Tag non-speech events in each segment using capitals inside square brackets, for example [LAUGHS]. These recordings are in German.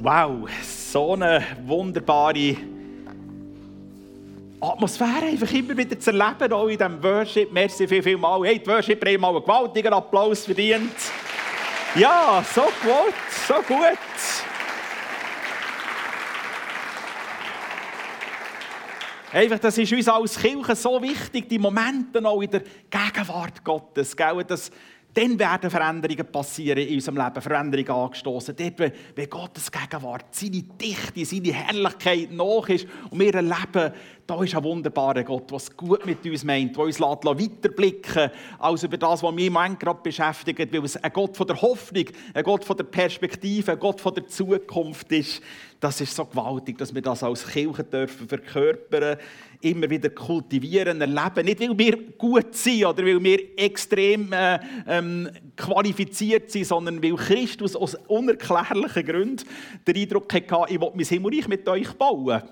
Wow, so eine wunderbare Atmosphäre einfach immer wieder zu erleben, auch in diesem Worship. Merci viel, viel mal. Hey, die Worship haben mal einen gewaltigen Applaus verdient. Ja, so gut, so gut. Einfach, das ist uns als Kirche so wichtig, die Momente auch in der Gegenwart Gottes. Gell? Das, dann werden Veränderungen passieren in unserem Leben, Veränderungen angestoßen. Dort, wenn Gottes Gegenwart, seine Dichte, seine Herrlichkeit nach ist und wir erleben, da ist ein wunderbarer Gott, der es gut mit uns meint, der uns weiterblicken als über das, was mich im gerade beschäftigt, weil es ein Gott von der Hoffnung, ein Gott von der Perspektive, ein Gott von der Zukunft ist. Das ist so gewaltig, dass wir das als Kirche dürfen verkörpern, immer wieder kultivieren, erleben. Nicht, weil wir gut sind oder weil wir extrem äh, ähm, qualifiziert sind, sondern weil Christus aus unerklärlichen Gründen den Eindruck hatte, ich will mein Himmelreich mit euch bauen.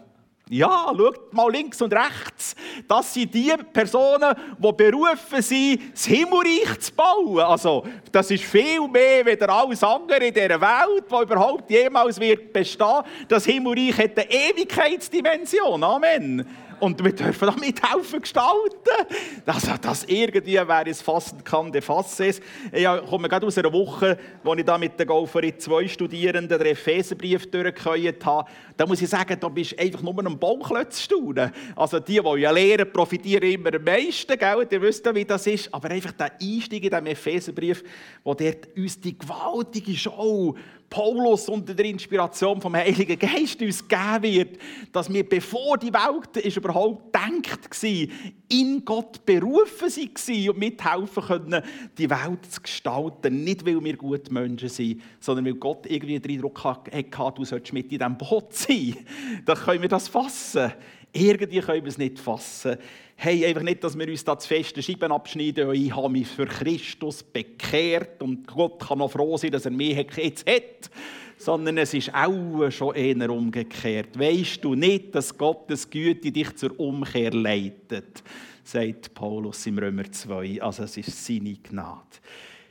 Ja, schaut mal links und rechts. Das sind die Personen, die berufen sind, das Himmelreich zu bauen. Also, das ist viel mehr als alles andere in dieser Welt, die überhaupt jemals wird bestehen. Das Himmelreich hat eine Ewigkeitsdimension. Amen. Und wir dürfen da mithelfen gestalten. Also, das irgendwie, wer es fassen kann, der fasse es. Ich komme gerade aus einer Woche, wo ich da mit der Golferin zwei Studierenden den Epheserbrief durchgehört habe. Da muss ich sagen, da bist du einfach nur ein Bauklötz staunen. Also die, die ja lehren, profitieren immer am meisten, gell? Ihr wisst ja, wie das ist. Aber einfach der Einstieg in diesem Epheserbrief, wo dort uns die gewaltige Show Paulus unter der Inspiration vom Heiligen Geist uns geben wird, dass wir, bevor die Welt ist überhaupt denkt war, in Gott berufen waren und mithelfen können, die Welt zu gestalten. Nicht, weil wir gute Menschen sind, sondern weil Gott irgendwie den Eindruck hatte, du solltest mit in diesem Boot sein. [LAUGHS] Dann können wir das fassen. Irgendwie können wir es nicht fassen. Hey, einfach nicht, dass wir uns da zu feste Scheiben abschneiden. Ich habe mich für Christus bekehrt und Gott kann noch froh sein, dass er mich jetzt hat. Sondern es ist auch schon eher umgekehrt. Weißt du nicht, dass Gottes Güte dich zur Umkehr leitet? sagt Paulus im Römer 2. Also es ist seine Gnade.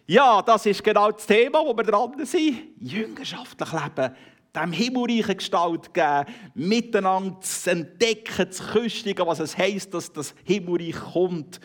Ja, das ist genau das Thema, wo wir dran sind. Jüngerschaftlich leben dem himmelreichen Gestalt geben, miteinander zu entdecken, zu küstigen, was es heisst, dass das Himmelreich kommt.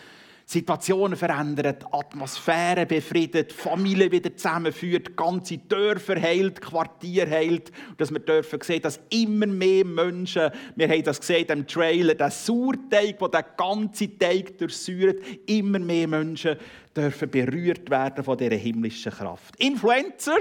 Situationen verändert, Atmosphäre befriedet, Familien wieder zusammenführt, ganze Dörfer heilt, Quartier heilt. Dass wir dürfen sehen, dass immer mehr Menschen, wir haben das gesehen im Trailer, der Sauerteig, der den ganzen Teig durchsäuert, immer mehr Menschen dürfen berührt werden von dieser himmlischen Kraft. Influencer,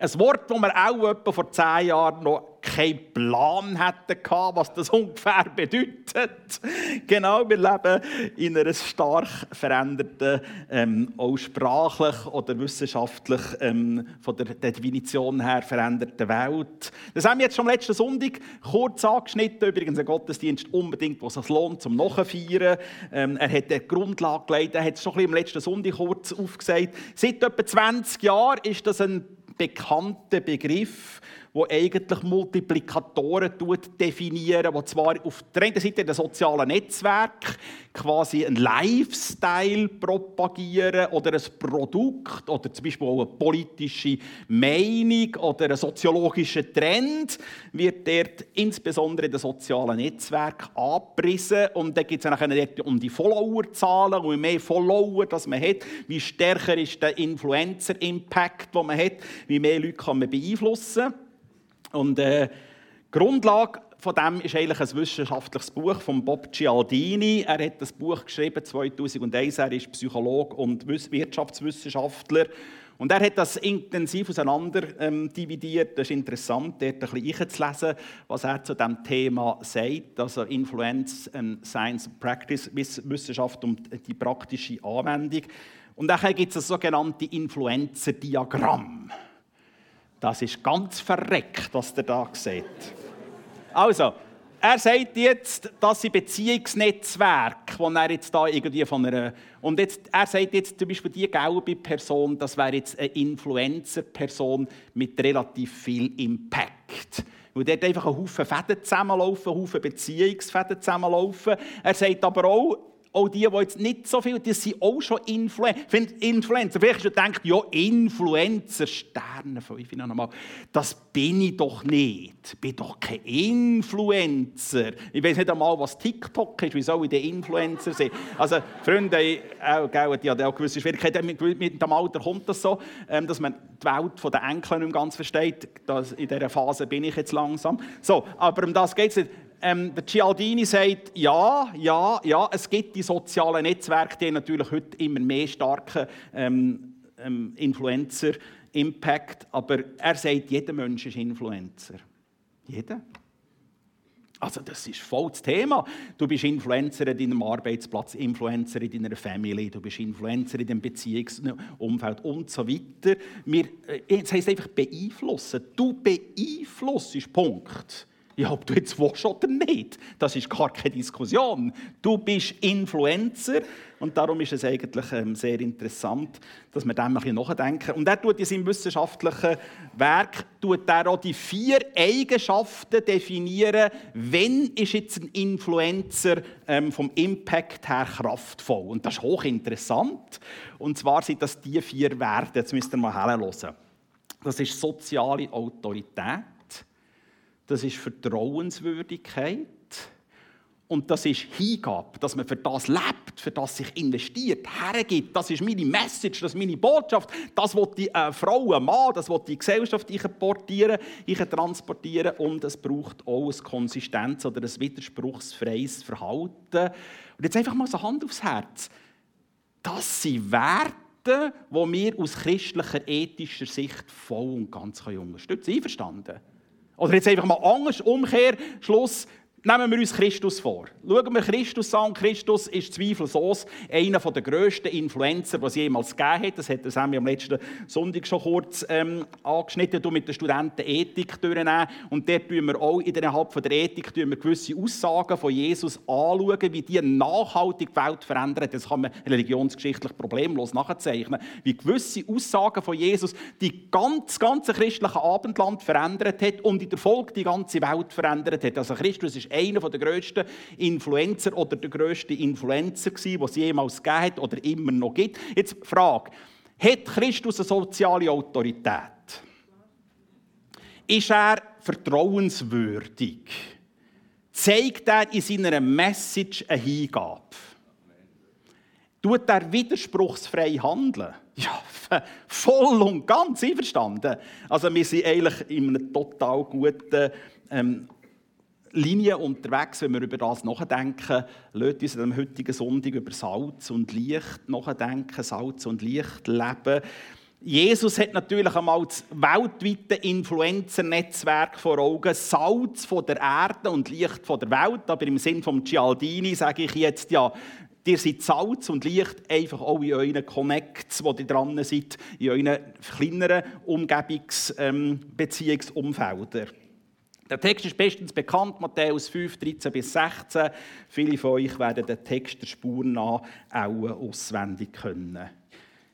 ein Wort, das wir auch etwa vor zehn Jahren noch keinen Plan hätten was das [LAUGHS] ungefähr bedeutet. Genau, wir leben in einer stark veränderten, ähm, auch sprachlich oder wissenschaftlich ähm, von der Definition her veränderten Welt. Das haben wir jetzt schon letzten Sonntag kurz angeschnitten. Übrigens ein Gottesdienst unbedingt, was es lohnt zum Nachfeiern. Ähm, er hat die Grundlage gelegt, er hat es schon ein bisschen am letzten Sonntag kurz aufgesagt. Seit etwa 20 Jahren ist das ein bekannter Begriff, wo eigentlich Multiplikatoren definieren, die zwar auf der einen Seite den sozialen Netzwerk quasi einen Lifestyle propagieren oder ein Produkt oder zum Beispiel auch eine politische Meinung oder ein soziologischer Trend wird dort insbesondere in den sozialen Netzwerken abgerissen und dann geht es dann um die Followerzahlen je mehr Follower das man hat, wie stärker ist der Influencer-Impact, den man hat, wie mehr Leute kann man beeinflussen. Und äh, Grundlage von dem ist eigentlich ein wissenschaftliches Buch von Bob Cialdini. Er hat das Buch geschrieben 2001. Er ist Psychologe und Wirtschaftswissenschaftler. Und er hat das intensiv auseinander ähm. Das ist interessant, dort ein bisschen einzulesen, was er zu diesem Thema sagt. Also Influence, and Science and Practice, Wissenschaft und die praktische Anwendung. Und dann gibt es das sogenannte Influencer-Diagramm. Das ist ganz verreckt, was der da sieht. Also, er sagt jetzt, dass sie Beziehungsnetzwerk, wo er jetzt da irgendwie von einer und jetzt, er sagt jetzt zum Beispiel die gelbe Person, das wäre jetzt eine Influencer-Person mit relativ viel Impact. Weil dort einfach ein Haufen Fäden zusammenlaufen, ein Haufen Beziehungsfäden zusammenlaufen. Er sagt aber auch, auch die, die jetzt nicht so viel, die sind auch schon Influ Influencer. Vielleicht hast du gedacht, ja, Influencer, Sterne, fünf nochmal. Das bin ich doch nicht. Ich bin doch kein Influencer. Ich weiß nicht einmal, was TikTok ist. Wie soll ich denn Influencer sein? Also, Freunde, auch, gell, die haben auch gewisse Schwierigkeiten. Mit dem Alter kommt das so, ähm, dass man die Welt der Enkel nicht ganz versteht. in dieser Phase bin ich jetzt langsam. So, aber um das geht es nicht. Ähm, der Cialdini sagt, ja, ja, ja, es gibt die sozialen Netzwerke, die natürlich heute immer mehr starken ähm, ähm, Influencer-Impact, aber er sagt, jeder Mensch ist Influencer. Jeder. Also das ist voll das Thema. Du bist Influencer in deinem Arbeitsplatz, Influencer in deiner Familie, du bist Influencer in deinem Beziehungsumfeld und so weiter. Wir, äh, das heisst einfach beeinflussen. Du beeinflusst, Punkt. Ja, ob du jetzt willst oder nicht, das ist gar keine Diskussion. Du bist Influencer und darum ist es eigentlich ähm, sehr interessant, dass wir dem ein bisschen nachdenken. Und er tut in seinem wissenschaftlichen Werk tut er auch die vier Eigenschaften definieren, wenn ist jetzt ein Influencer ähm, vom Impact her kraftvoll. Und das ist hochinteressant. Und zwar sind das die vier Werte. Jetzt müsst ihr mal hören. Das ist soziale Autorität das ist Vertrauenswürdigkeit und das ist Hingabe, dass man für das lebt, für das sich investiert, hergibt. Das ist meine Message, das ist meine Botschaft. Das will die äh, Frau, ein Mann, das will die Gesellschaft ich portieren, ich transportieren und es braucht auch eine Konsistenz oder ein widerspruchsfreies Verhalten. Und jetzt einfach mal so Hand aufs Herz. Das sind Werte, die wir aus christlicher, ethischer Sicht voll und ganz unterstützen können. Einverstanden? Oder jetzt einfach mal anders, Umkehr, Schluss. Nehmen wir uns Christus vor. Schauen wir Christus an. Christus ist zweifellos einer der grössten Influencer, die es jemals gegeben hat. Das hat Sammy am letzten Sonntag schon kurz ähm, angeschnitten, mit den Studenten Ethik durchnehmen. Und dort tun wir auch innerhalb der Ethik wir gewisse Aussagen von Jesus anschauen, wie die nachhaltig die Welt verändern. Das kann man religionsgeschichtlich problemlos nachzeichnen. Wie gewisse Aussagen von Jesus die ganz, ganze christliche Abendland verändert hat und in der Folge die ganze Welt verändert hat. Also Christus ist einer der grössten Influencer oder der grösste Influencer gewesen, es jemals gegeben hat oder immer noch gibt. Jetzt Frage, hat Christus eine soziale Autorität? Ist er vertrauenswürdig? Zeigt er in seiner Message eine Hingabe? Tut er widerspruchsfrei handeln? [LAUGHS] Ja, voll und ganz einverstanden. Also wir sind eigentlich in einem total guten ähm, Linie unterwegs, wenn wir über das nachdenken. Lasst uns am heutigen Sonntag über Salz und Licht nachdenken, Salz und Licht leben. Jesus hat natürlich einmal das weltweite Influencer-Netzwerk vor Augen, Salz von der Erde und Licht von der Welt. Aber im Sinn von Cialdini sage ich jetzt ja, ihr seid Salz und Licht einfach auch in euren Connects, wo ihr dran seid, in euren kleineren Umgebungsbeziehungsumfeldern. Ähm, der Text ist bestens bekannt, Matthäus 5, 13 bis 16. Viele von euch werden den Text der Spur nach auch auswendig können.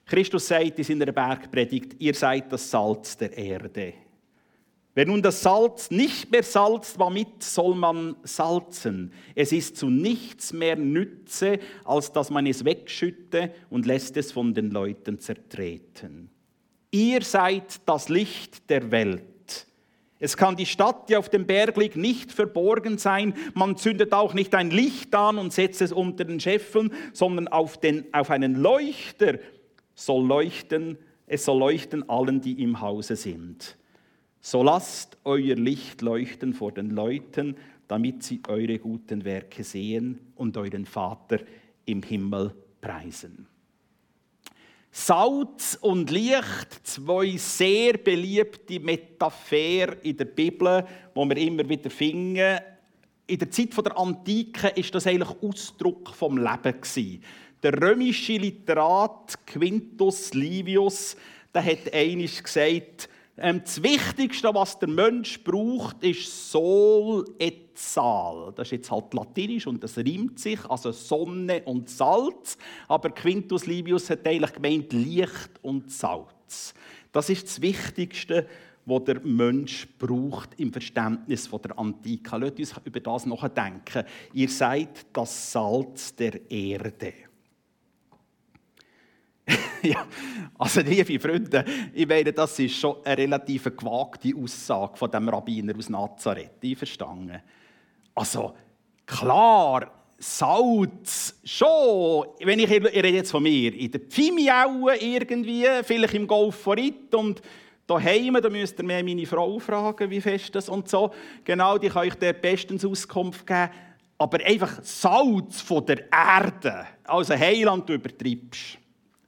Christus sagt in seiner Bergpredigt, ihr seid das Salz der Erde. Wer nun das Salz nicht mehr salzt, womit soll man salzen? Es ist zu nichts mehr Nütze, als dass man es wegschütte und lässt es von den Leuten zertreten. Ihr seid das Licht der Welt. Es kann die Stadt, die auf dem Berg liegt, nicht verborgen sein. Man zündet auch nicht ein Licht an und setzt es unter den Scheffeln, sondern auf, den, auf einen Leuchter soll leuchten, es soll leuchten allen, die im Hause sind. So lasst euer Licht leuchten vor den Leuten, damit sie eure guten Werke sehen und euren Vater im Himmel preisen. Salz und Licht, zwei sehr beliebte Metapher in der Bibel, wo wir immer wieder finden. In der Zeit der Antike ist das eigentlich Ausdruck vom Leben Der römische Literat Quintus Livius, der hat einisch gesagt, das Wichtigste, was der Mensch braucht, ist Sol et Sal. Das ist jetzt halt Latinisch und das reimt sich, also Sonne und Salz. Aber Quintus Livius hat eigentlich gemeint Licht und Salz. Das ist das Wichtigste, wo der Mensch braucht im Verständnis von der Antike. Lasst uns über das nachdenken. Ihr seid das Salz der Erde. [LAUGHS] ja, also liebe Freunde, ich meine, das ist schon eine relativ gewagte Aussage von dem Rabbiner aus Nazareth. Ich verstanden. Also klar, Salz, schon, wenn ich, ich rede jetzt von mir, in der Pfimiaue irgendwie, vielleicht im Golf von Ritt und daheim, da müsst ihr mir meine Frau fragen, wie fest das und so. Genau, die kann euch der bestens Auskunft geben. Aber einfach Salz von der Erde, also Heiland, du übertreibst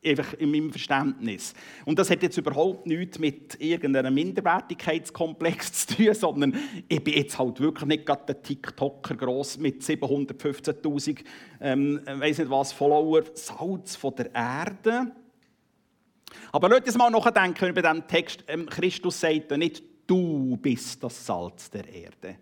einfach in meinem Verständnis. Und das hat jetzt überhaupt nichts mit irgendeinem Minderwertigkeitskomplex [LAUGHS] zu tun, sondern ich bin jetzt halt wirklich nicht gerade der TikToker gross mit 715'000, ähm, weiß nicht was, Follower, Salz von der Erde. Aber lasst uns mal nachdenken über diesen Text. Ähm, Christus sagt ja nicht, du bist das Salz der Erde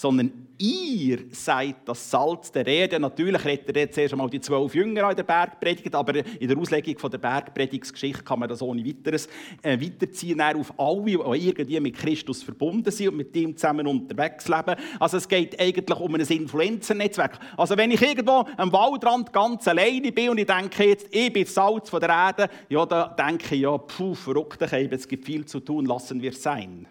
sondern ihr seid das Salz der Erde. Natürlich redet er jetzt erst einmal die zwölf Jünger in der Bergpredigt, aber in der Auslegung der Bergpredigtsgeschichte kann man das ohne weiteres äh, weiterziehen auf alle, die irgendwie mit Christus verbunden sind und mit ihm zusammen unterwegs leben. Also es geht eigentlich um ein Influencernetzwerk. Also wenn ich irgendwo am Waldrand ganz alleine bin und ich denke jetzt, ich bin das Salz von der Erde, ja, da denke ich, ja, puh, verrückt, es gibt viel zu tun, lassen wir es sein.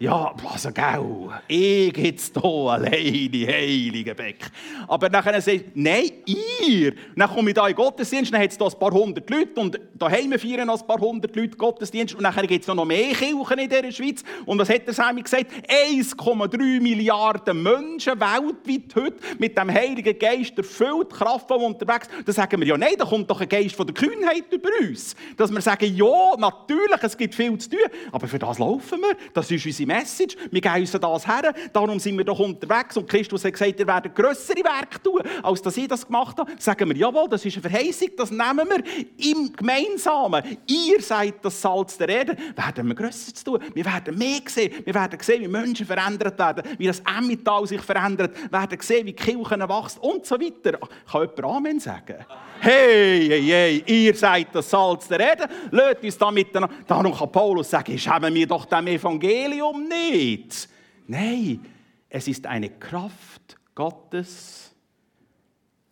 Ja, also gell, ich jetzt hier alleine, heilige Beck. Aber dann sagt nein, ihr. Dann komme ich da in den Gottesdienst, dann hat es da ein paar hundert Leute und daheim feiern noch ein paar hundert Leute Gottesdienst und dann gibt es noch mehr Kirchen in dieser Schweiz. Und was hat der Sammy gesagt? 1,3 Milliarden Menschen weltweit heute mit dem Heiligen Geist erfüllt, kraftvoll unterwegs. Da sagen wir, ja nein, da kommt doch ein Geist von der Kühnheit über uns. Dass wir sagen, ja, natürlich, es gibt viel zu tun, aber für das laufen wir. Das ist unsere Message. Wir gehen uns das her. Darum sind wir doch unterwegs. Und Christus hat gesagt, ihr werdet grössere Werke tun, als dass ich das gemacht habe. Sagen wir, jawohl, das ist eine Verheißung, das nehmen wir im Gemeinsamen. Ihr seid das Salz der Erde. Werden wir grösser zu tun. Wir werden mehr sehen. Wir werden sehen, wie Menschen verändert werden, wie das Emmental sich verändert. Wir werden sehen, wie Kirchen wachsen und so weiter. Kann jemand Amen sagen? Hey, hey, hey, ihr seid das Salz der Erde. Lasst uns da miteinander. Darum kann Paulus sagen, schämen wir doch dem Evangelium nicht. Nein, es ist eine Kraft Gottes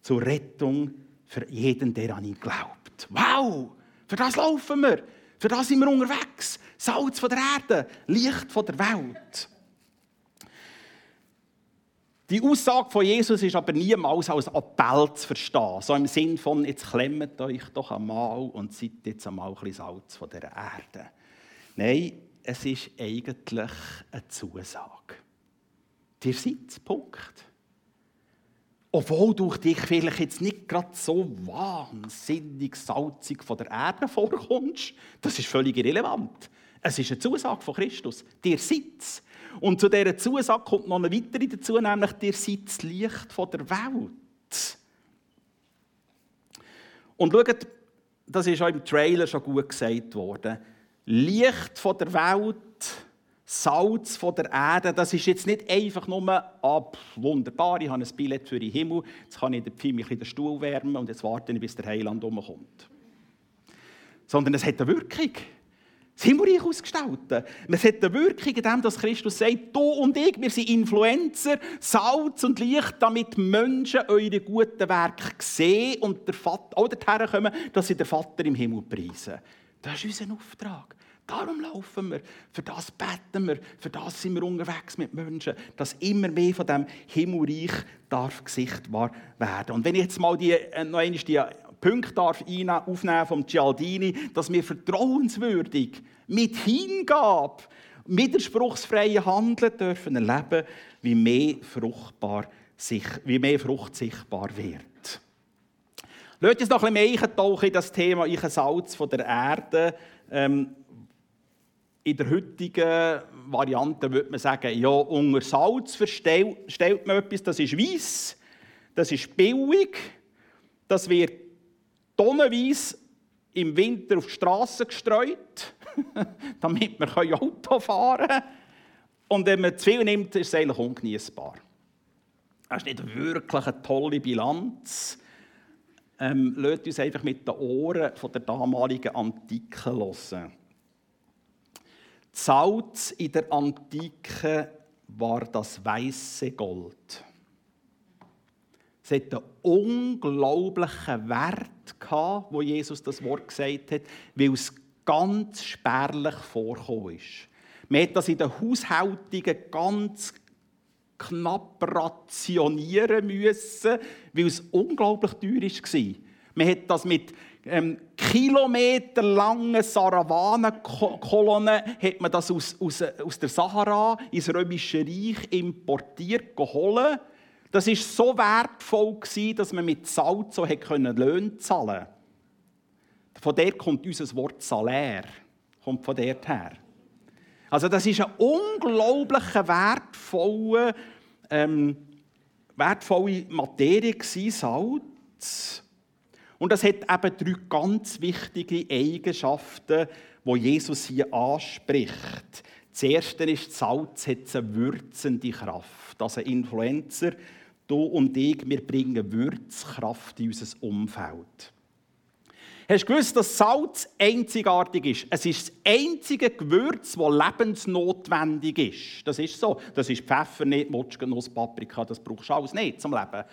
zur Rettung für jeden, der an ihn glaubt. Wow, für das laufen wir. Für das sind wir unterwegs. Salz von der Erde, Licht von der Welt. Die Aussage von Jesus ist aber niemals als Appell zu verstehen. So im Sinn von, jetzt klemmt euch doch einmal und seid jetzt einmal ein bisschen Salz von der Erde. Nein, es ist eigentlich eine Zusage. Dir seid Punkt. Obwohl du dich vielleicht jetzt nicht gerade so wahnsinnig salzig von der Erde vorkommst, das ist völlig irrelevant. Es ist eine Zusage von Christus. Dir sitzt. Und zu dieser Zusage kommt noch eine weitere dazu, nämlich dir seid das Licht von der Welt. Und schaut, das ist auch im Trailer schon gut gesagt worden. Licht von der Welt, Salz von der Erde, das ist jetzt nicht einfach nur, ah, wunderbar, ich habe ein Billett für den Himmel, jetzt kann ich mich in den Stuhl wärmen und jetzt warte ich, bis der Heiland umkommt. Sondern es hat eine Wirkung das Himmelreich ausgestalten. Es hat eine Wirkung in dem, dass Christus sagt, du und ich, wir sind Influencer, Salz und Licht, damit Menschen eure guten Werke sehen und der Vater, auch kommen, dass sie den Vater im Himmel preisen. Das ist unser Auftrag. Darum laufen wir, für das beten wir, für das sind wir unterwegs mit Menschen, dass immer mehr von dem Himmelreich darf sichtbar werden. Und wenn ich jetzt mal die, äh, noch einmal die Punkte darf aufnehmen vom Cialdini, dass wir vertrauenswürdig, mit Hingabe, widerspruchsfreien Handeln dürfen erleben, wie mehr, fruchtbar sich, wie mehr Frucht sichtbar wird. Lasst uns noch ein bisschen mehr eintauchen in das Thema ich Salz von der Erde. Ähm, in der heutigen Variante würde man sagen, ja, unter Salz verstellt man etwas, das ist weiß, das ist billig, das wird tonnenweise im Winter auf die Straße gestreut, [LAUGHS] damit man Auto fahren kann. Und wenn man zu viel nimmt, ist es eigentlich ungenießbar. Das ist nicht wirklich eine tolle Bilanz. Ähm, lasst uns einfach mit den Ohren von der damaligen Antike hören. Salz in der Antike war das weiße Gold. Es hat einen unglaublichen Wert wo Jesus das Wort gesagt hat, weil es ganz spärlich vorgekommen ist. Man hat das in den Haushaltungen ganz knapp rationieren müssen, weil es unglaublich teuer war. Man hat das mit ähm, kilometerlangen Sarawanenkolonnen hat man das aus, aus, aus der Sahara ins Römische Reich importiert, geholt. Das war so wertvoll, dass man mit Salz so Löhne zahlen konnte. Von der kommt unser Wort Salär. Kommt von dort her. Also das ist ein unglaublich wertvolle, ähm, wertvolle Materie Salz. Und das hat eben drei ganz wichtige Eigenschaften, die Jesus hier anspricht. Das erste ist, Salz hat eine würzende Kraft. Also Influencer, du und ich, wir bringen Würzkraft in unser Umfeld. Hast du gewusst, dass Salz einzigartig ist? Es ist das einzige Gewürz, das lebensnotwendig ist. Das ist so. Das ist Pfeffer nicht, Mutschgenuss, Paprika, das brauchst du alles nicht zum Leben.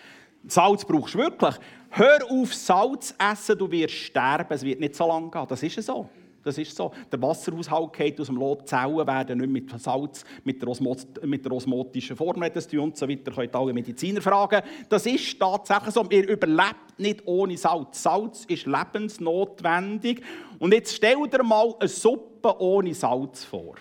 Salz brauchst du wirklich. Hör auf, Salz essen, du wirst sterben. Es wird nicht so lange gehen. Das ist so. Das ist so. Der Wasserhaushalt geht aus dem Lot, Zellen werden nicht mit Salz, mit der, Osmos mit der osmotischen Formel das tun und so weiter. Könnt alle Mediziner fragen. Das ist tatsächlich so. Ihr überlebt nicht ohne Salz. Salz ist lebensnotwendig. Und jetzt stell dir mal eine Suppe ohne Salz vor.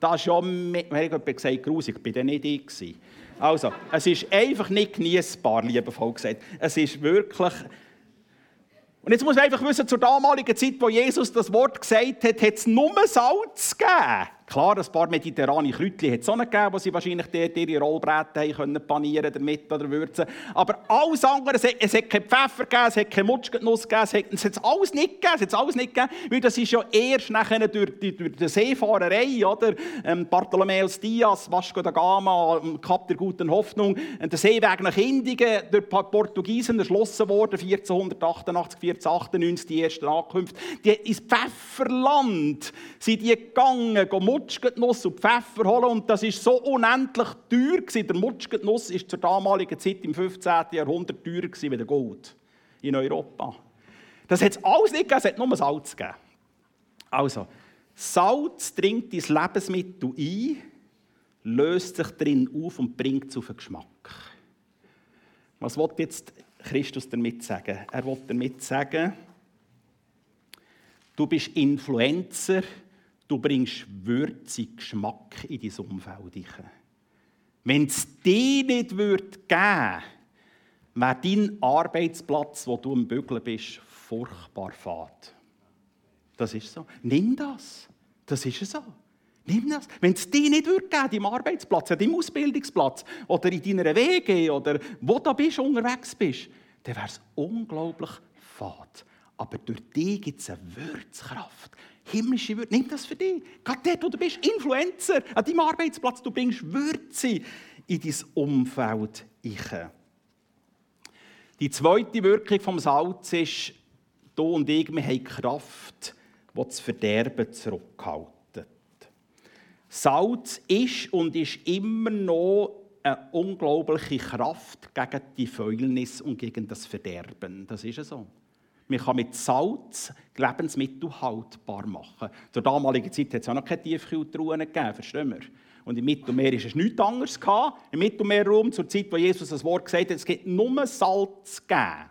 Das ist ja, mir hat gesagt, grusig, ich war nicht ich. Also, es ist einfach nicht genießbar, liebevoll gesagt. Es ist wirklich und jetzt muss man einfach wissen, zur damaligen Zeit, wo Jesus das Wort gesagt hat, hat es nur Salz gegeben. Klar, ein paar mediterrane Kräutchen hat es auch nicht gegeben, wo sie wahrscheinlich dort ihre Rollbretter können panieren damit oder würzen. Aber alles andere, es hat, es hat keinen Pfeffer gegeben, es hat keine Mutschnuss gegeben, es hat, es alles nicht gegeben, es hat alles nicht gegeben, weil das ist ja erst nachher durch die, durch die Seefahrerei, oder? Ähm, Bartholomäus Dias, Vasco da Gama, Kap der guten Hoffnung, der Seeweg nach Indien durch die Portugiesen erschlossen worden, 1488, 1498, die ersten Ankünfte. Die, ins Pfefferland sind die gegangen, Mutschgetnuss und Pfeffer holen und das ist so unendlich teuer gewesen. Der Mutschgetnuss ist zur damaligen Zeit im 15. Jahrhundert teurer gewesen wie der Gold in Europa. Das hat es alles nicht gegeben, es hat nur Salz gegeben. Also, Salz dringt ins Lebensmittel ein, löst sich drin auf und bringt es auf den Geschmack. Was will jetzt Christus damit sagen? Er will damit sagen, du bist Influencer Du bringst würzig Geschmack in dein Umfeld. Wenn es dir nicht geben würde, wäre dein Arbeitsplatz, wo du am Bügeln bist, furchtbar fad. Das ist so. Nimm das. Das ist so. Nimm das. Wenn es dir nicht würde geben, deinem Arbeitsplatz, an deinem Ausbildungsplatz oder in deiner Wege oder wo du bist, unterwegs bist, dann wäre es unglaublich fad. Aber durch dich gibt es eine Würzkraft, himmlische Würde. Nimm das für dich. Gerade dort, wo du bist, Influencer, an deinem Arbeitsplatz, du bringst Würze in dein Umfeld. Die zweite Wirkung vom Salz ist, du und ich, wir haben Kraft, die das Verderben zurückhalten. Salz ist und ist immer noch eine unglaubliche Kraft gegen die Fäulnis und gegen das Verderben. Das ist so. Man kann mit Salz Lebensmittel haltbar machen. Zur damaligen Zeit hat es auch noch keine Tiefkühltruhen gegeben, verstehen wir? Und im Mittelmeer war es nichts anderes. Im Mittelmeerraum, zur Zeit, wo Jesus das Wort gesagt hat, es gibt nur Salz gegeben.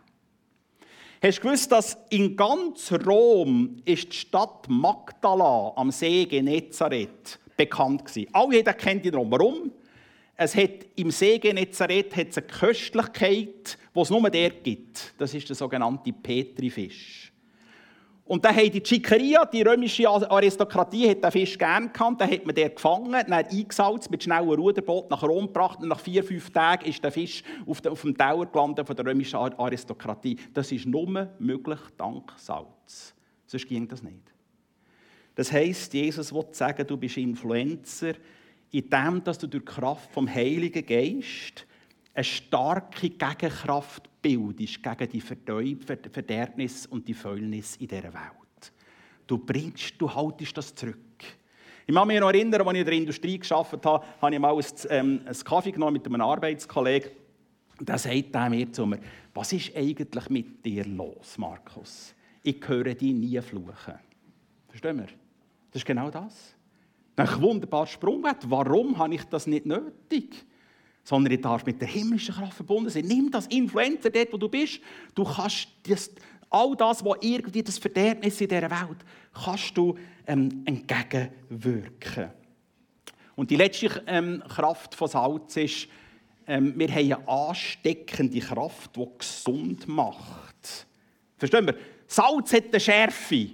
Hast du gewusst, dass in ganz Rom ist die Stadt Magdala am See Genezareth bekannt war? Alle kennen die Rom. Warum? Es hat im See Genezareth hat es eine Köstlichkeit, die es nur der gibt. Das ist der sogenannte Petrifisch. Und dann haben die Chicaria, die römische Aristokratie, hat den Fisch gerne gehabt. Dann hat man den gefangen, dann eingesalzt, mit schnellen Ruderboot nach Rom gebracht. Und nach vier, fünf Tagen ist der Fisch auf, dem Tower gelandet von der römischen Aristokratie. Das ist nur möglich dank Salz. Sonst ging das nicht. Das heisst, Jesus will sagen, du bist Influencer, in dem, dass du durch die Kraft vom Heiligen Geist eine starke Gegenkraft bildest gegen die Verderbnis und die Fäulnis in dieser Welt. Du bringst, du haltest das zurück. Ich kann mich noch erinnern, als ich in der Industrie gearbeitet habe, habe ich mal ein, ähm, einen Kaffee genommen mit einem Arbeitskollegen. Da sagt er mir zu mir, was ist eigentlich mit dir los, Markus? Ich höre dich nie fluchen. Verstehen wir? Das ist genau das. Ein wunderbarer Sprungwert. Warum habe ich das nicht nötig? Sondern ich darf mit der himmlischen Kraft verbunden sein. Nimm das Influencer dort, wo du bist. Du kannst das, all das, was irgendwie das Verderbnis in dieser Welt, kannst du ähm, entgegenwirken. Und die letzte ähm, Kraft von Salz ist, ähm, wir haben eine ansteckende Kraft, die gesund macht. Verstehen wir? Salz hat eine Schärfe.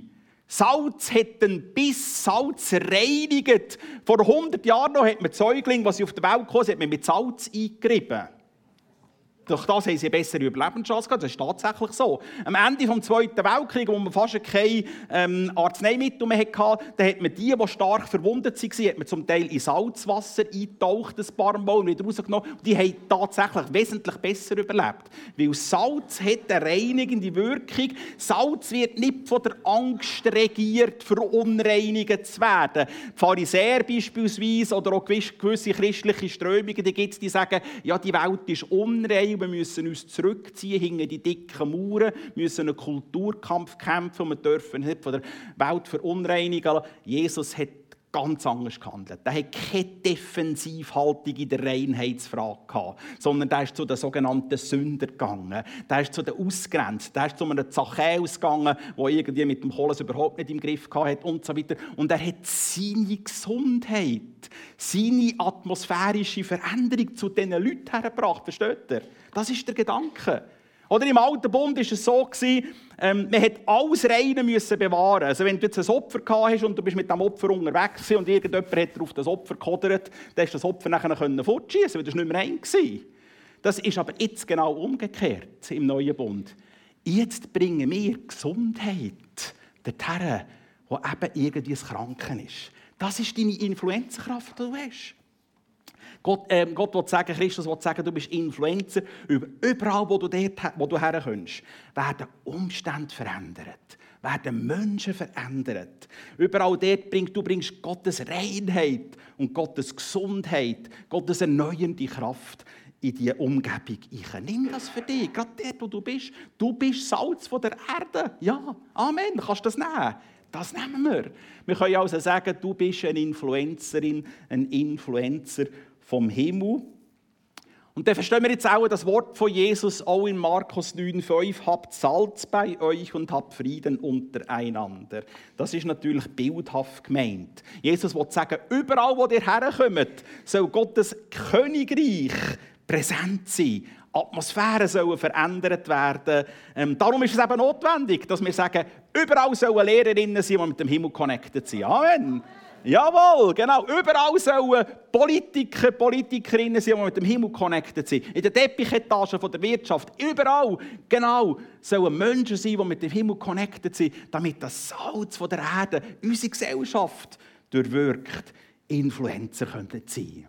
Salz hat einen Biss, Salz reinigt. Vor 100 Jahren noch hat man Säuglinge, was sie auf die Welt hat man mit Salz eingerieben. Durch das haben sie eine bessere Überlebenschance gehabt. Das ist tatsächlich so. Am Ende des Zweiten Weltkriegs, wo man fast keine ähm, Arzneimittel mehr hatte, da hat man die, die stark verwundet waren, hat man zum Teil in Salzwasser eingetaucht, ein paar Mal und wieder rausgenommen. Die haben tatsächlich wesentlich besser überlebt. Weil Salz hat eine reinigende Wirkung. Salz wird nicht von der Angst regiert, verunreinigt zu werden. Die Pharisäer beispielsweise oder auch gewisse christliche Strömungen, die gibt es, die sagen, ja, die Welt ist unrein wir müssen uns zurückziehen hinter die dicken Mauern, müssen einen Kulturkampf kämpfen und wir dürfen nicht von der Welt verunreinigen. Jesus hat ganz anders gehandelt. Er hat keine Defensivhaltung in der Reinheitsfrage gehabt, sondern er ist zu den sogenannten Sündern gegangen. Der ist zu den Ausgrenzten. Der ist zu einem Zachäus gegangen, der irgendwie mit dem Kohlens überhaupt nicht im Griff hatte und so weiter. Und er hat seine Gesundheit, seine atmosphärische Veränderung zu diesen Leuten hergebracht. Versteht ihr? Das ist der Gedanke. Oder im Alten Bund war es so, ähm, man musste alles Reine müssen bewahren. Also wenn du jetzt ein Opfer gehabt hast und du bist mit dem Opfer unterwegs und irgendjemand hat auf das Opfer gekodert, dann hast das Opfer nachher fortschießen weil das nicht mehr rein war. Das ist aber jetzt genau umgekehrt im Neuen Bund. Jetzt bringen wir Gesundheit dorthin, wo eben irgendwie Kranken ist. Das ist deine Influenzkraft, die du hast. Gott, ähm, Gott will sagen, Christus will sagen, du bist Influencer. Überall, wo du, dort, wo du herkommst, werden Umstände verändert. Werden Menschen verändert. Überall dort bringst du bringst Gottes Reinheit und Gottes Gesundheit, Gottes erneuernde Kraft in die Umgebung ein. Nimm das für dich, gerade dort, wo du bist. Du bist Salz von der Erde. Ja, Amen. Kannst du das nehmen? Das nehmen wir. Wir können also sagen, du bist eine Influencerin, ein Influencer vom Himmel. Und dann verstehen wir jetzt auch das Wort von Jesus auch in Markus 9,5. Habt Salz bei euch und habt Frieden untereinander. Das ist natürlich bildhaft gemeint. Jesus will sagen, überall, wo ihr herkommt, soll Gottes Königreich präsent sein. Atmosphären sollen verändert werden. Ähm, darum ist es eben notwendig, dass wir sagen, überall sollen Lehrerinnen sein, die mit dem Himmel connected sind. Amen. Jawohl, genau. Überall sollen Politiker, Politikerinnen sein, die mit dem Himmel connected sind. In den Teppichetagen der Wirtschaft. Überall, genau, sollen Menschen sein, die mit dem Himmel connected sind, damit das Salz von der Erde unsere Gesellschaft durchwirkt. Influencer könnten sein.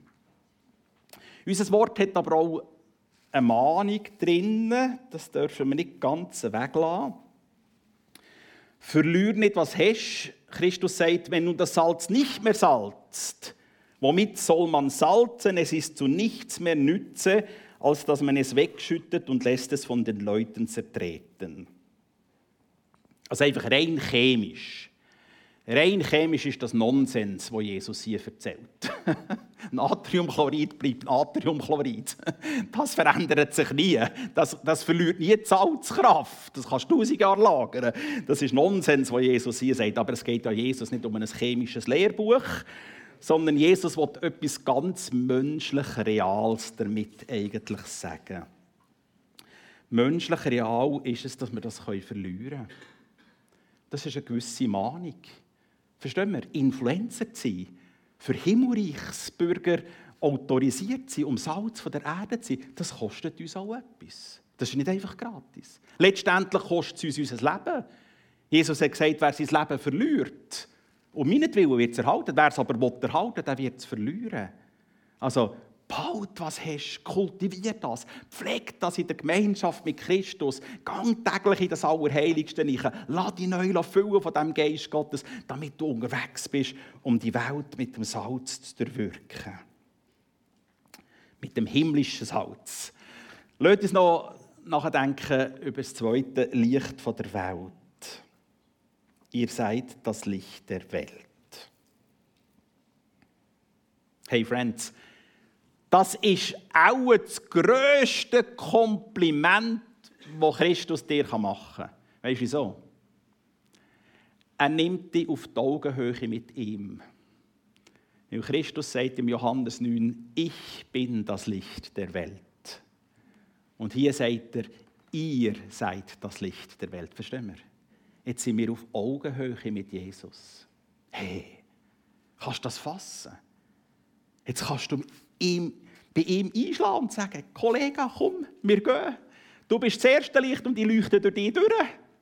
Unser Wort hat aber auch eine Mahnung drin, das dürfen wir nicht ganz weglassen. Verlier nicht, was hast, Christus sagt, wenn nun das Salz nicht mehr salzt, womit soll man salzen? Es ist zu nichts mehr Nütze, als dass man es wegschüttet und lässt es von den Leuten zertreten. Also einfach rein chemisch. Rein chemisch ist das Nonsens, was Jesus hier erzählt. [LAUGHS] Natriumchlorid bleibt Natriumchlorid. [LAUGHS] Das verändert sich nie. Das, das verliert nie die Salzkraft. Das kannst du tausend Jahre lagern. Das ist Nonsens, was Jesus hier sagt. Aber es geht ja Jesus nicht um ein chemisches Lehrbuch, sondern Jesus will etwas ganz menschlich Reales damit eigentlich sagen. Menschlich real ist es, dass wir das verlieren können. Das ist eine gewisse Mahnung. Verstehen wir? Influencer zu sein, für Himmelreichsbürger autorisiert sein, um Salz von der Erde zu sein, das kostet uns auch etwas. Das ist nicht einfach gratis. Letztendlich kostet es uns unser Leben. Jesus hat gesagt, wer sein Leben verliert, um meinetwillen wird es erhalten. Wer es aber erhalten will, der wird es verlieren. Also, Baut, was hast, kultiviert das, pflegt das in der Gemeinschaft mit Christus, gang täglich in das Allerheiligste rein, lass dich neu füllen von dem Geist Gottes, damit du unterwegs bist, um die Welt mit dem Salz zu durchwirken. Mit dem himmlischen Salz. Lasst uns noch nachdenken über das zweite Licht der Welt. Ihr seid das Licht der Welt. Hey Friends, das ist auch das grösste Kompliment, das Christus dir machen kann. Weißt du wieso? Er nimmt dich auf die Augenhöhe mit ihm. Weil Christus sagt im Johannes 9, ich bin das Licht der Welt. Und hier sagt er, ihr seid das Licht der Welt. Verstehen wir? Jetzt sind wir auf Augenhöhe mit Jesus. Hey, kannst du das fassen? Jetzt kannst du ihm, bei ihm einschlagen und sagen, Kollege, komm, wir gehen. Du bist das erste Licht und die leuchten durch dich durch.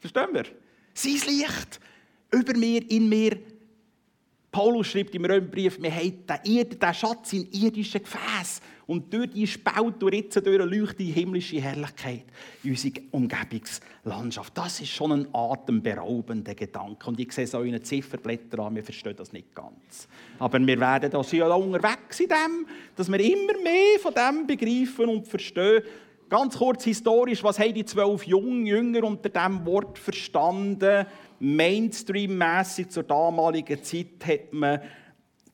Verstehen wir? Sein Licht über mir, in mir. Paulus schreibt im Römerbrief, wir haben den Schatz in irdischen Gefäßen. Und durch die Spalt und Ritze durch leuchtet die himmlische Herrlichkeit in unsere Umgebungslandschaft. Das ist schon ein atemberaubender Gedanke. Und ich sehe so in Zifferblätter an, wir verstehen das nicht ganz. Aber wir werden da ja unterwegs in dem, dass wir immer mehr von dem begreifen und verstehen. Ganz kurz historisch, was haben die zwölf Jünger unter diesem Wort verstanden? Mainstream-mässig zur damaligen Zeit hat man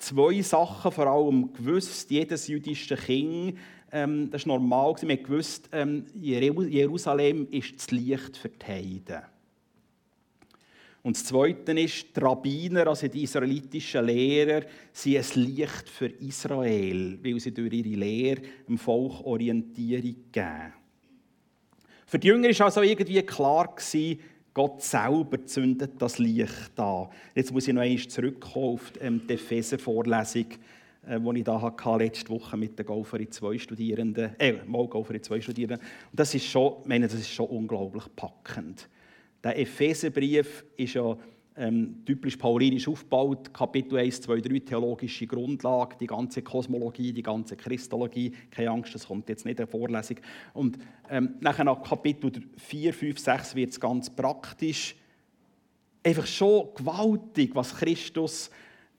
zwei Sachen vor allem gewusst. Jedes jüdische Kind, ähm, das ist normal, man gewusst, ähm, Jerusalem ist das Licht für die Heiden. Und das Zweite ist, die Rabbiner, also die israelitischen Lehrer, sind ein Licht für Israel, weil sie durch ihre Lehre dem Volk Orientierung geben. Für die Jünger war also irgendwie klar, gewesen, Gott selber zündet das Licht an. Jetzt muss ich noch einmal zurückkommen auf ähm, die Epheser-Vorlesung, äh, die ich da letzte Woche mit den Golferi 2 Studierenden, äh, mal Golferi 2 Studierenden. Und das ist schon, meine, das ist schon unglaublich packend. Der Epheserbrief ist ja ähm, typisch paulinisch aufgebaut. Kapitel 1, 2, 3, theologische Grundlage, die ganze Kosmologie, die ganze Christologie. Keine Angst, das kommt jetzt nicht in der Vorlesung. Und ähm, nachher nach Kapitel 4, 5, 6 wird es ganz praktisch. Einfach schon gewaltig, was Christus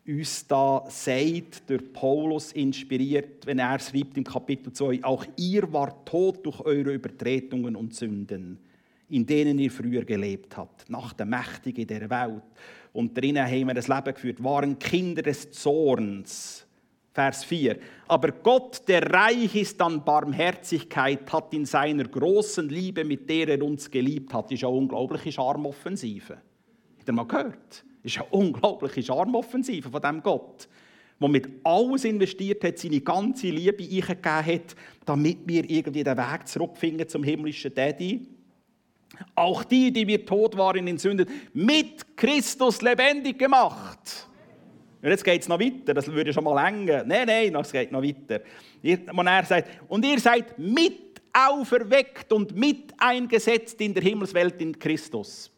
uns da sagt, durch Paulus inspiriert, wenn er schreibt im Kapitel 2, auch ihr wart tot durch eure Übertretungen und Sünden in denen ihr früher gelebt habt, nach der Mächtigen der Welt. Und drinnen haben wir das Leben geführt, waren Kinder des Zorns. Vers 4. Aber Gott, der reich ist an Barmherzigkeit, hat in seiner großen Liebe, mit der er uns geliebt hat, ist eine unglaubliche Charmoffensive. Habt ihr mal gehört? Ist eine unglaubliche Charmoffensive von dem Gott, der mit alles investiert hat, seine ganze Liebe eingegeben hat, damit wir irgendwie den Weg zurückfinden zum himmlischen Daddy. Auch die, die wir tot waren in Sünden, mit Christus lebendig gemacht. Und jetzt geht es noch weiter, das würde schon mal länger. Nein, nein, es geht noch weiter. Und er sagt, und ihr seid mit auferweckt und mit eingesetzt in der Himmelswelt in Christus.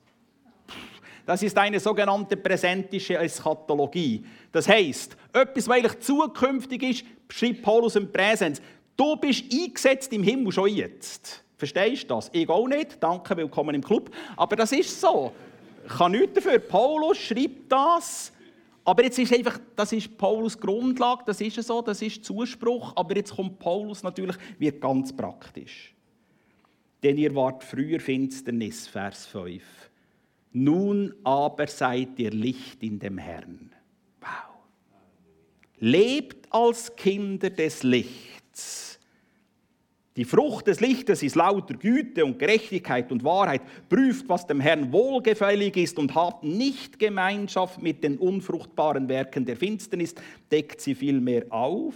Das ist eine sogenannte präsentische Eschatologie. Das heißt, etwas, weil ich zukünftig ist, schreibt Paulus im Präsens. Du bist eingesetzt im Himmel schon jetzt. Verstehst du das? Ich auch nicht. Danke, willkommen im Club. Aber das ist so. Ich kann nichts dafür. Paulus schreibt das. Aber jetzt ist einfach, das ist Paulus Grundlage, das ist so, das ist Zuspruch. Aber jetzt kommt Paulus natürlich, wird ganz praktisch. Denn ihr wart früher Finsternis, Vers 5. Nun aber seid ihr Licht in dem Herrn. Wow. Lebt als Kinder des Lichts die Frucht des Lichtes ist lauter Güte und Gerechtigkeit und Wahrheit. Prüft, was dem Herrn wohlgefällig ist und habt nicht Gemeinschaft mit den unfruchtbaren Werken der Finsternis, deckt sie vielmehr auf.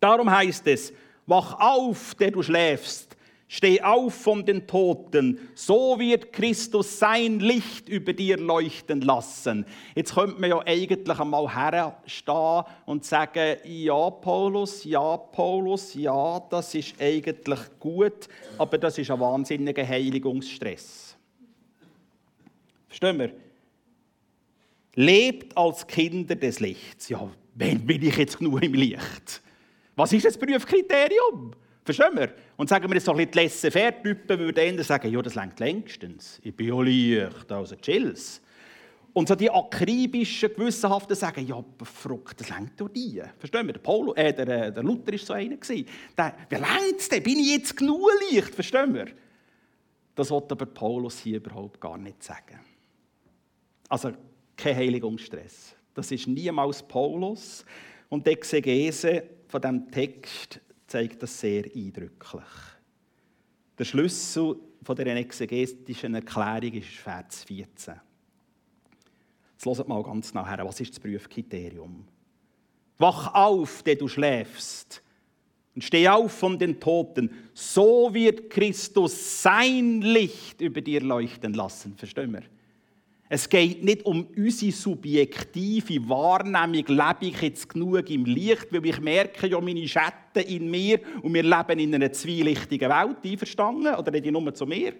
Darum heißt es, wach auf, der du schläfst, Steh auf von den Toten, so wird Christus sein Licht über dir leuchten lassen. Jetzt könnte man ja eigentlich einmal herstehen und sagen, ja Paulus, ja Paulus, ja, das ist eigentlich gut, aber das ist ein wahnsinniger Heiligungsstress. Verstehen wir? Lebt als Kinder des Lichts. Ja, wenn bin ich jetzt genug im Licht? Was ist das Prüfkriterium? Verstehen wir? Und sagen wir jetzt so ein bisschen die Laissez-faire-Typen, würden eher sagen, ja, das längt längstens. Ich bin ja leicht, also chills. Und so die akribischen, gewissenhaften sagen, ja, Frucht, das längt doch nie. Verstehen wir? Der, Paulo, äh, der, äh, der Luther war so einer. Der, wie längt es denn? Bin ich jetzt genug leicht? Verstehen wir? Das wollte aber Paulus hier überhaupt gar nicht sagen. Also kein Heiligungsstress. Das ist niemals Paulus. Und die Exegese von diesem Text zeigt das sehr eindrücklich. Der Schlüssel von der exegetischen Erklärung ist Vers 14. Jetzt hört mal ganz nachher, was ist das Prüfkriterium? Wach auf, der du schläfst, und steh auf von den Toten. So wird Christus sein Licht über dir leuchten lassen. Verstehen wir? Es geht nicht um unsere subjektive Wahrnehmung, lebe ich jetzt genug im Licht, weil ich merke ja meine Schatten in mir und wir leben in einer zwielichtigen Welt, einverstanden? Oder ich nur zu mir?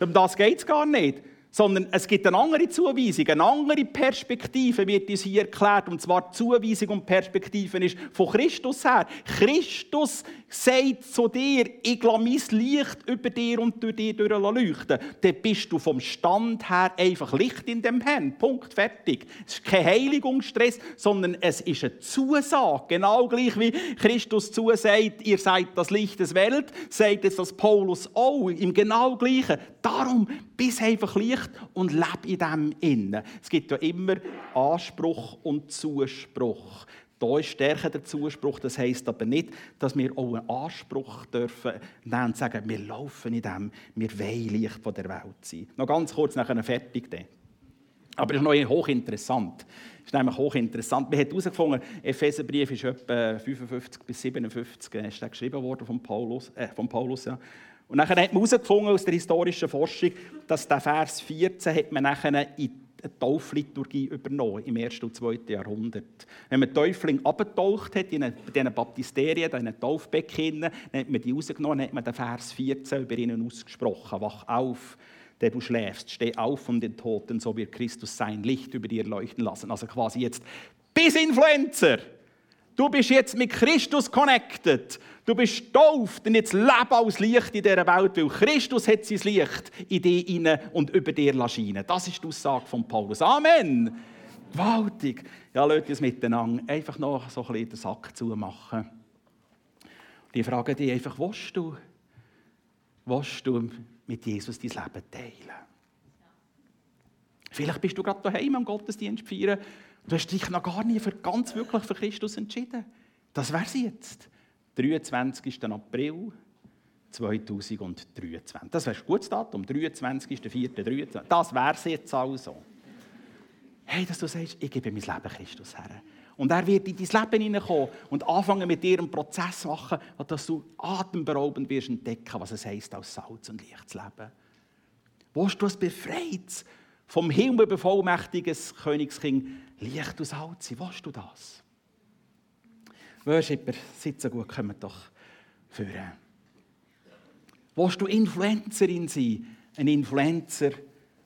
Um das geht es gar nicht sondern es gibt eine andere Zuweisung, eine andere Perspektive wird uns hier erklärt. Und zwar die Zuweisung und Perspektive ist von Christus her. Christus sagt zu dir, ich lasse mein Licht über dir und durch dich leuchten. Dann bist du vom Stand her einfach Licht in dem Herrn. Punkt, fertig. Es ist kein Heiligungsstress, sondern es ist eine Zusage. Genau gleich wie Christus zusagt, ihr seid das Licht des Welt, sagt jetzt das Paulus auch im genau gleichen. Darum bist einfach Licht und lebe in dem innen. Es gibt ja immer Anspruch und Zuspruch. Da ist stärker der Zuspruch. Das heisst aber nicht, dass wir auch einen Anspruch dürfen nehmen und sagen, wir laufen in dem, wir wollen Licht von der Welt sein. Noch ganz kurz nachher fertig. Dann. Aber es ist noch hochinteressant. Es ist nämlich hochinteressant. Man hat herausgefunden, Epheserbrief ist etwa 55 bis 57 ist geschrieben worden von Paulus. Äh, von Paulus ja. Und dann hat man herausgefunden aus der historischen Forschung, dass der Vers 14 hat man nachher in eine Taufliturgie übernommen im 1. und 2. Jahrhundert. Wenn man Täufling abgetaucht hat in diesen Baptisterien, in den Taufbecken, dann hat man die rausgenommen, dann hat man den Vers 14 über ihnen ausgesprochen. Wach auf, der du schläfst, steh auf von den Toten, so wird Christus sein Licht über dir leuchten lassen. Also quasi jetzt bis Influencer. Du bist jetzt mit Christus connected. Du bist getauft und jetzt lebe als Licht in dieser Welt, weil Christus hat sein Licht in dich inne und über dir scheinen. Das ist die Aussage von Paulus. Amen. Gewaltig. Ja, lasst uns miteinander einfach noch so ein bisschen den Sack zumachen. Die frage dich einfach, willst du, du mit Jesus dein Leben teilen? Vielleicht bist du gerade daheim am Gottesdienst feiern Du hast dich noch gar nie für, ganz wirklich für Christus entschieden. Das wäre es jetzt. 23. April 2023. Das wäre ein gutes Datum. 23.04.23. Das wäre es jetzt also. Hey, dass du sagst, ich gebe mein Leben Christus her. Und er wird in dein Leben hineinkommen und anfangen mit dir einen Prozess machen, dass du atemberaubend wirst entdecken, was es heisst, als Salz und Licht zu leben. Wo du es befreit vom Himmel bevollmächtiges Königskind Licht und Salz sein. Willst du das? Worshipper, so gut, kommt doch führen. Willst du Influencerin sein? Ein Influencer?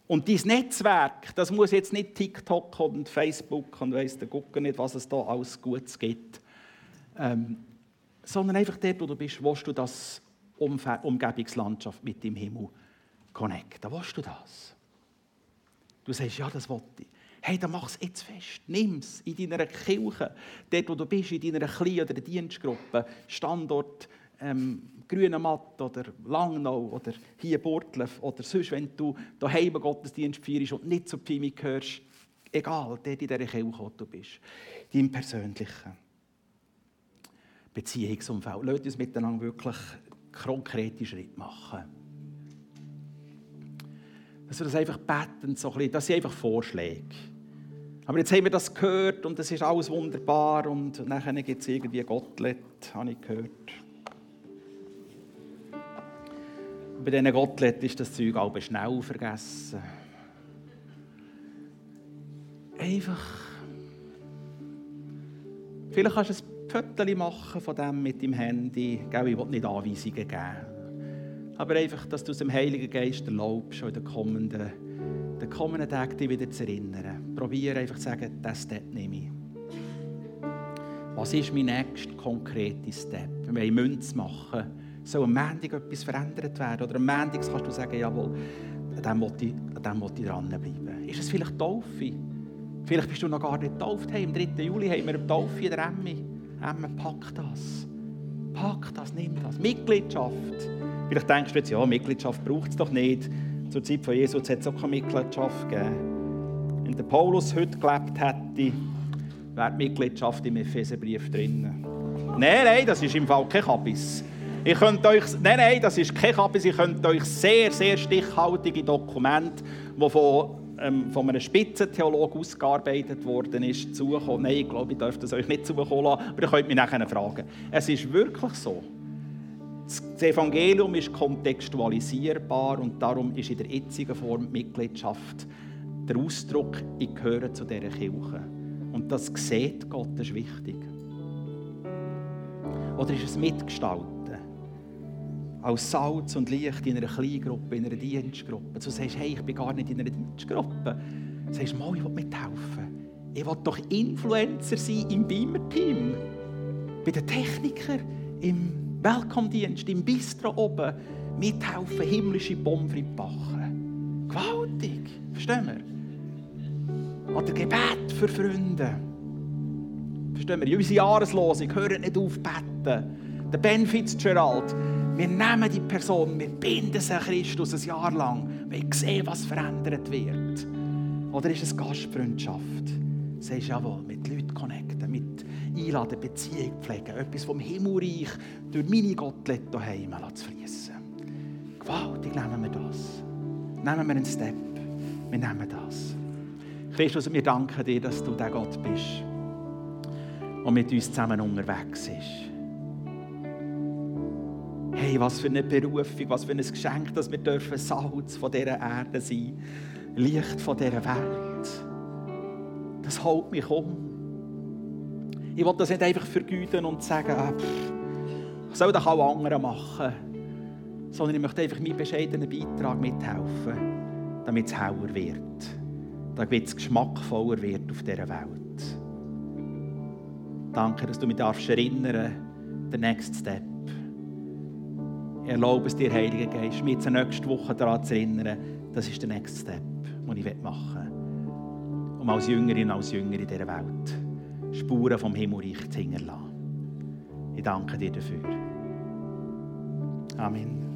Und dein Netzwerk, das muss jetzt nicht TikTok und Facebook und weiss der Gucker nicht, was es da alles Gutes gibt. Ähm, sondern einfach dort, wo du bist, willst du das Umgebungslandschaft mit dem Himmel connecten. Willst du das? Du sagst, ja, das wollte ich. Hey, dann mach es jetzt fest. Nimm es in deiner Kirche, dort wo du bist, in deiner Klein- oder Dienstgruppe, Standort ähm, Grünematt oder Langnau oder hier Burtlev oder sonst, wenn du daheim Gottesdienst feierst und nicht zu Pfimi gehörst, egal, dort in dieser Kirche, wo du bist, deinem persönlichen Beziehungsumfeld. Lass uns miteinander wirklich konkrete Schritte machen dass wir das einfach beten, so ein bisschen, das sind einfach Vorschläge. Aber jetzt haben wir das gehört und es ist alles wunderbar und nachher gibt es irgendwie Gottlet, habe ich gehört. bei diesen Gottlet ist das Zeug auch schnell vergessen. Einfach. Vielleicht kannst du ein Foto machen von dem mit dem Handy. Ich will nicht Anweisungen geben. Aber einfach, dass du es dem Heiligen Geist erlaubst, in den kommenden den kommenden Tag dich wieder zu erinnern. Probiere einfach zu sagen, das dort nehme ich. was ist mein nächster konkreter Step? Wir wollen Münze machen. Soll am Montag etwas verändert werden? Oder am Montag kannst du sagen, jawohl, an dem will ich, ich dranbleiben. Ist es vielleicht Taufe? Vielleicht bist du noch gar nicht getauft. Hey, am 3. Juli haben wir eine Taufe in der Emmi. Emmi, pack das. Pack das, nimm das. Mitgliedschaft. Vielleicht denkst du jetzt, ja, Mitgliedschaft braucht es doch nicht. Zur Zeit von Jesus hat es auch keine Mitgliedschaft gegeben. Wenn der Paulus heute gelebt hätte, wäre die Mitgliedschaft im Epheserbrief drin. Nein, nein, das ist im Fall kein Kabis. Ich könnt euch, nein, nein, das ist kein Kabis. Ich könnt euch sehr, sehr stichhaltige Dokumente, die von, ähm, von einem Spitzentheologen ausgearbeitet worden ist, zukommen. Nein, ich glaube, ich darf das euch nicht zukommen lassen, aber ihr könnt mich nachher fragen. Es ist wirklich so. Das Evangelium ist kontextualisierbar und darum ist in der jetzigen Form Mitgliedschaft der Ausdruck, ich gehöre zu dieser Kirche. Und das sieht Gott, das ist wichtig. Oder ist es Mitgestalten? Als Salz und Licht in einer Kleingruppe, in einer Dienstgruppe. Du sagst, hey, ich bin gar nicht in einer Dienstgruppe. Du sagst, mal, ich will mithelfen. Ich will doch Influencer sein im Beamer-Team. Bei den Technikern, im Welcome-Dienst, im Bistro oben. Mithelfen, himmlische Pommes backen. Gewaltig. Verstehen wir? Oder Gebet für Freunde. Verstehen wir? Unsere Jahreslosung, hören nicht auf beten. Der Ben Fitzgerald, wir nehmen die Person, wir binden sie an Christus ein Jahr lang, weil wir sehen, was verändert wird. Oder ist es Gastfreundschaft? Sagst jawohl, mit Leuten connecten, einladen, Beziehung pflegen, etwas vom Himmelreich durch meine Gottlet daheim zu fließen. Gewaltig nehmen wir das. Nehmen wir einen Step. Wir nehmen das. Christus, wir danken dir, dass du der Gott bist und mit uns zusammen unterwegs ist. Hey, was für eine Berufung, was für ein Geschenk, dass wir dürfen Salz von dieser Erde sein, Licht von dieser Welt. Das hält mich um. Ich will das nicht einfach vergüten und sagen, ah, pff, soll das auch andere machen, sondern ich möchte einfach meinen bescheidenen Beitrag mithelfen, damit es heller wird, damit es geschmackvoller wird auf dieser Welt. Danke, dass du mich darfst erinnern, der Next Step. Ich erlaube es dir, Heiliger Geist, mich zur nächsten Woche daran zu erinnern, das ist der Next Step, den ich machen will, um als Jüngerin und als Jünger in dieser Welt Spuren vom Himmelreich zu hinterlassen. Ich danke dir dafür. Amen.